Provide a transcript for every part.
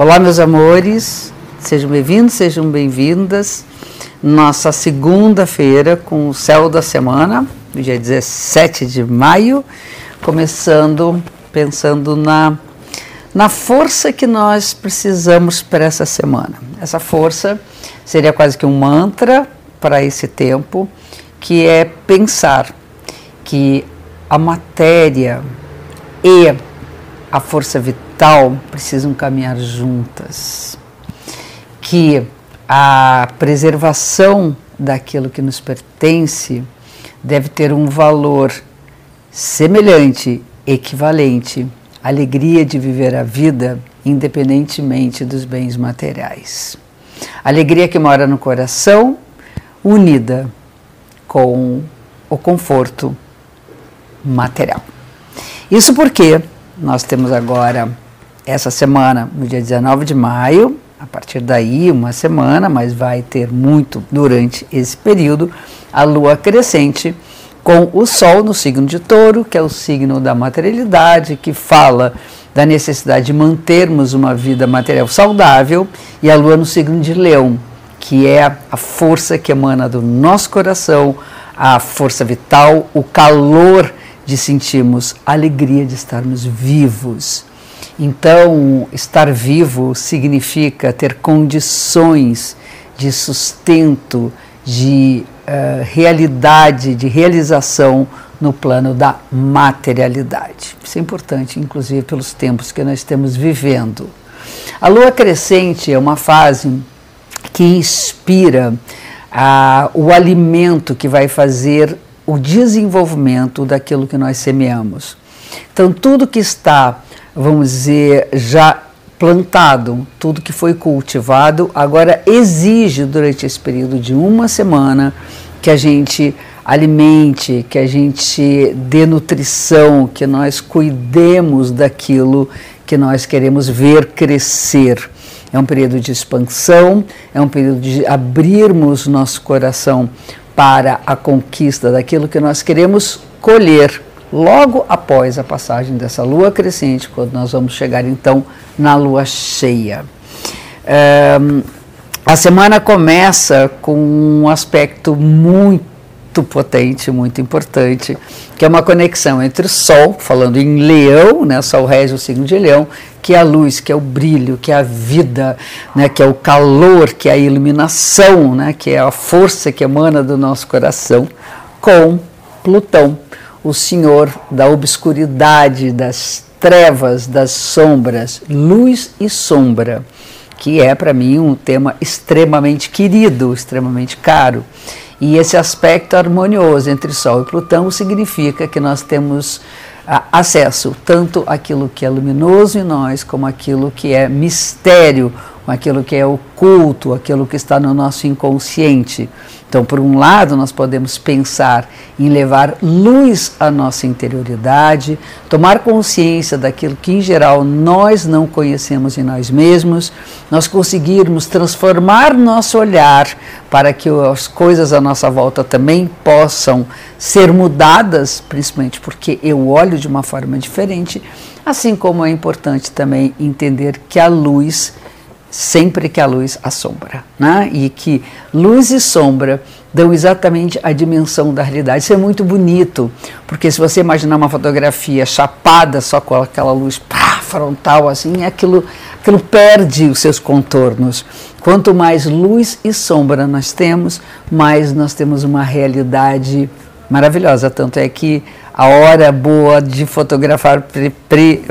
Olá, meus amores, sejam bem-vindos, sejam bem-vindas. Nossa segunda-feira com o céu da semana, dia 17 de maio, começando pensando na, na força que nós precisamos para essa semana. Essa força seria quase que um mantra para esse tempo, que é pensar que a matéria e a força vital precisam caminhar juntas, que a preservação daquilo que nos pertence deve ter um valor semelhante, equivalente à alegria de viver a vida independentemente dos bens materiais. Alegria que mora no coração, unida com o conforto material. Isso porque nós temos agora, essa semana, no dia 19 de maio, a partir daí, uma semana, mas vai ter muito durante esse período, a lua crescente com o Sol no signo de Touro, que é o signo da materialidade, que fala da necessidade de mantermos uma vida material saudável, e a Lua no signo de Leão, que é a força que emana do nosso coração, a força vital, o calor de sentirmos alegria de estarmos vivos. Então, estar vivo significa ter condições de sustento, de uh, realidade, de realização no plano da materialidade. Isso é importante, inclusive pelos tempos que nós estamos vivendo. A lua crescente é uma fase que inspira uh, o alimento que vai fazer o desenvolvimento daquilo que nós semeamos. Então, tudo que está, vamos dizer, já plantado, tudo que foi cultivado, agora exige durante esse período de uma semana que a gente alimente, que a gente dê nutrição, que nós cuidemos daquilo que nós queremos ver crescer. É um período de expansão, é um período de abrirmos nosso coração para a conquista daquilo que nós queremos colher logo após a passagem dessa lua crescente, quando nós vamos chegar então na lua cheia. Um, a semana começa com um aspecto muito potente, muito importante, que é uma conexão entre o Sol, falando em Leão, né, Sol rege o signo de Leão, que é a luz, que é o brilho, que é a vida, né, que é o calor, que é a iluminação, né, que é a força que emana do nosso coração, com Plutão, o senhor da obscuridade, das trevas, das sombras, luz e sombra, que é para mim um tema extremamente querido, extremamente caro. E esse aspecto harmonioso entre Sol e Plutão significa que nós temos acesso tanto àquilo que é luminoso em nós, como aquilo que é mistério, aquilo que é oculto, aquilo que está no nosso inconsciente. Então, por um lado, nós podemos pensar em levar luz à nossa interioridade, tomar consciência daquilo que, em geral, nós não conhecemos em nós mesmos, nós conseguirmos transformar nosso olhar para que as coisas à nossa volta também possam ser mudadas, principalmente porque eu olho de uma forma diferente, assim como é importante também entender que a luz sempre que a luz assombra, né? E que luz e sombra dão exatamente a dimensão da realidade. Isso é muito bonito, porque se você imaginar uma fotografia chapada só com aquela luz pá, frontal assim, aquilo, aquilo perde os seus contornos. Quanto mais luz e sombra nós temos, mais nós temos uma realidade maravilhosa. Tanto é que a hora boa de fotografar pre, pre,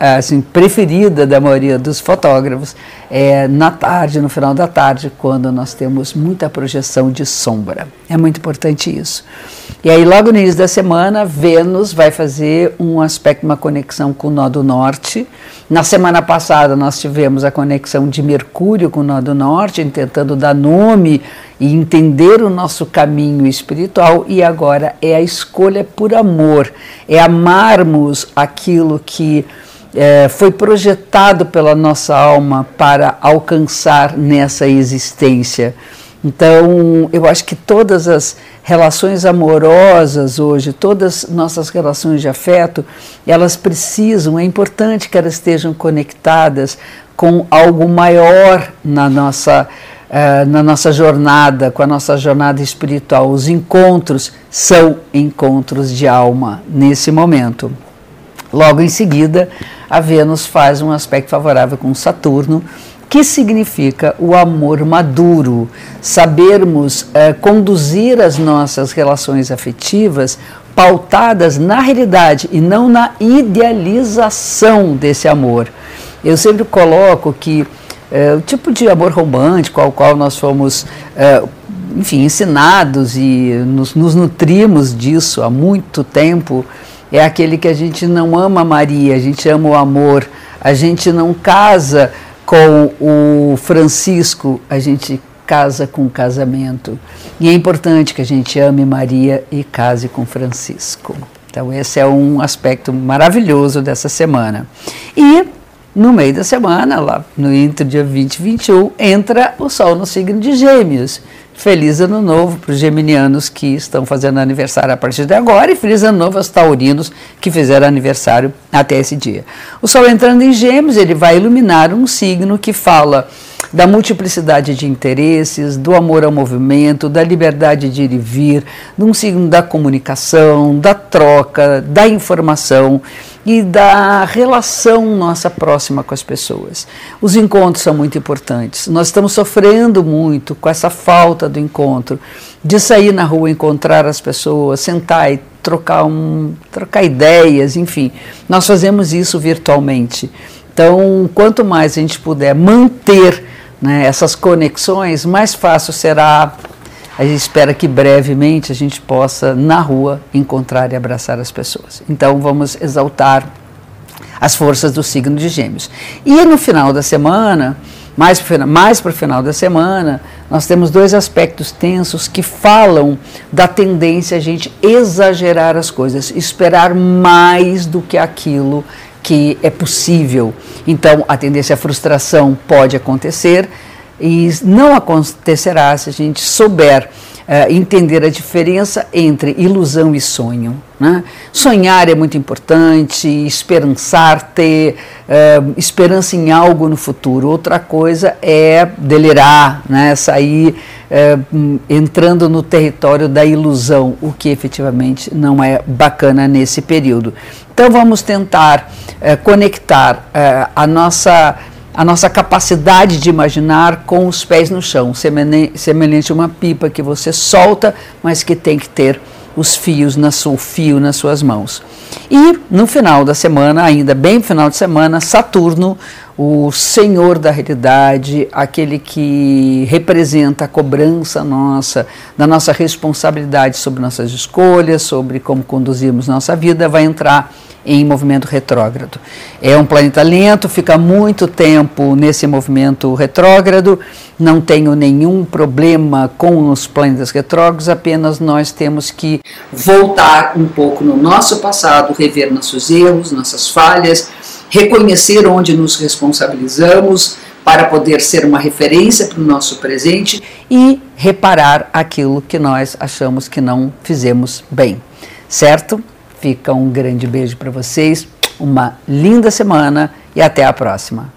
assim, preferida da maioria dos fotógrafos é na tarde, no final da tarde, quando nós temos muita projeção de sombra. É muito importante isso. E aí, logo no início da semana, Vênus vai fazer um aspecto, uma conexão com o nó do norte. Na semana passada, nós tivemos a conexão de Mercúrio com o nó do norte, tentando dar nome e entender o nosso caminho espiritual, e agora é a escolha por amor, é amarmos aquilo que é, foi projetado pela nossa alma para alcançar nessa existência. Então, eu acho que todas as relações amorosas hoje, todas nossas relações de afeto, elas precisam, é importante que elas estejam conectadas com algo maior na nossa, uh, na nossa jornada, com a nossa jornada espiritual. Os encontros são encontros de alma nesse momento. Logo em seguida, a Vênus faz um aspecto favorável com Saturno, que significa o amor maduro, sabermos eh, conduzir as nossas relações afetivas pautadas na realidade e não na idealização desse amor. Eu sempre coloco que eh, o tipo de amor romântico ao qual nós fomos, eh, enfim, ensinados e nos, nos nutrimos disso há muito tempo, é aquele que a gente não ama Maria, a gente ama o amor, a gente não casa com o Francisco, a gente casa com casamento. E é importante que a gente ame Maria e case com Francisco. Então, esse é um aspecto maravilhoso dessa semana. E no meio da semana, lá no entre dia 20 e 21, entra o Sol no signo de Gêmeos. Feliz ano novo para os geminianos que estão fazendo aniversário a partir de agora e feliz ano novo aos taurinos que fizeram aniversário até esse dia. O Sol entrando em Gêmeos, ele vai iluminar um signo que fala da multiplicidade de interesses, do amor ao movimento, da liberdade de ir e vir, de um signo da comunicação, da troca, da informação e da relação nossa próxima com as pessoas. Os encontros são muito importantes. Nós estamos sofrendo muito com essa falta do encontro, de sair na rua, encontrar as pessoas, sentar e trocar, um, trocar ideias, enfim. Nós fazemos isso virtualmente. Então, quanto mais a gente puder manter né, essas conexões, mais fácil será a gente espera que brevemente a gente possa, na rua, encontrar e abraçar as pessoas. Então, vamos exaltar as forças do signo de Gêmeos. E no final da semana, mais para mais o final da semana, nós temos dois aspectos tensos que falam da tendência a gente exagerar as coisas, esperar mais do que aquilo que é possível. Então, a tendência à frustração pode acontecer e não acontecerá se a gente souber uh, entender a diferença entre ilusão e sonho. Né? Sonhar é muito importante, esperançar, ter uh, esperança em algo no futuro. Outra coisa é delirar, né? sair uh, entrando no território da ilusão, o que efetivamente não é bacana nesse período. Então vamos tentar conectar a nossa a nossa capacidade de imaginar com os pés no chão, semelhante a uma pipa que você solta, mas que tem que ter os fios na sua, o fio nas suas mãos. E no final da semana, ainda bem no final de semana, Saturno, o senhor da realidade, aquele que representa a cobrança nossa, da nossa responsabilidade sobre nossas escolhas, sobre como conduzimos nossa vida, vai entrar em movimento retrógrado. É um planeta lento, fica muito tempo nesse movimento retrógrado, não tenho nenhum problema com os planetas retrógrados, apenas nós temos que voltar um pouco no nosso passado, rever nossos erros, nossas falhas, reconhecer onde nos responsabilizamos para poder ser uma referência para o nosso presente e reparar aquilo que nós achamos que não fizemos bem. Certo? Fica um grande beijo para vocês, uma linda semana e até a próxima.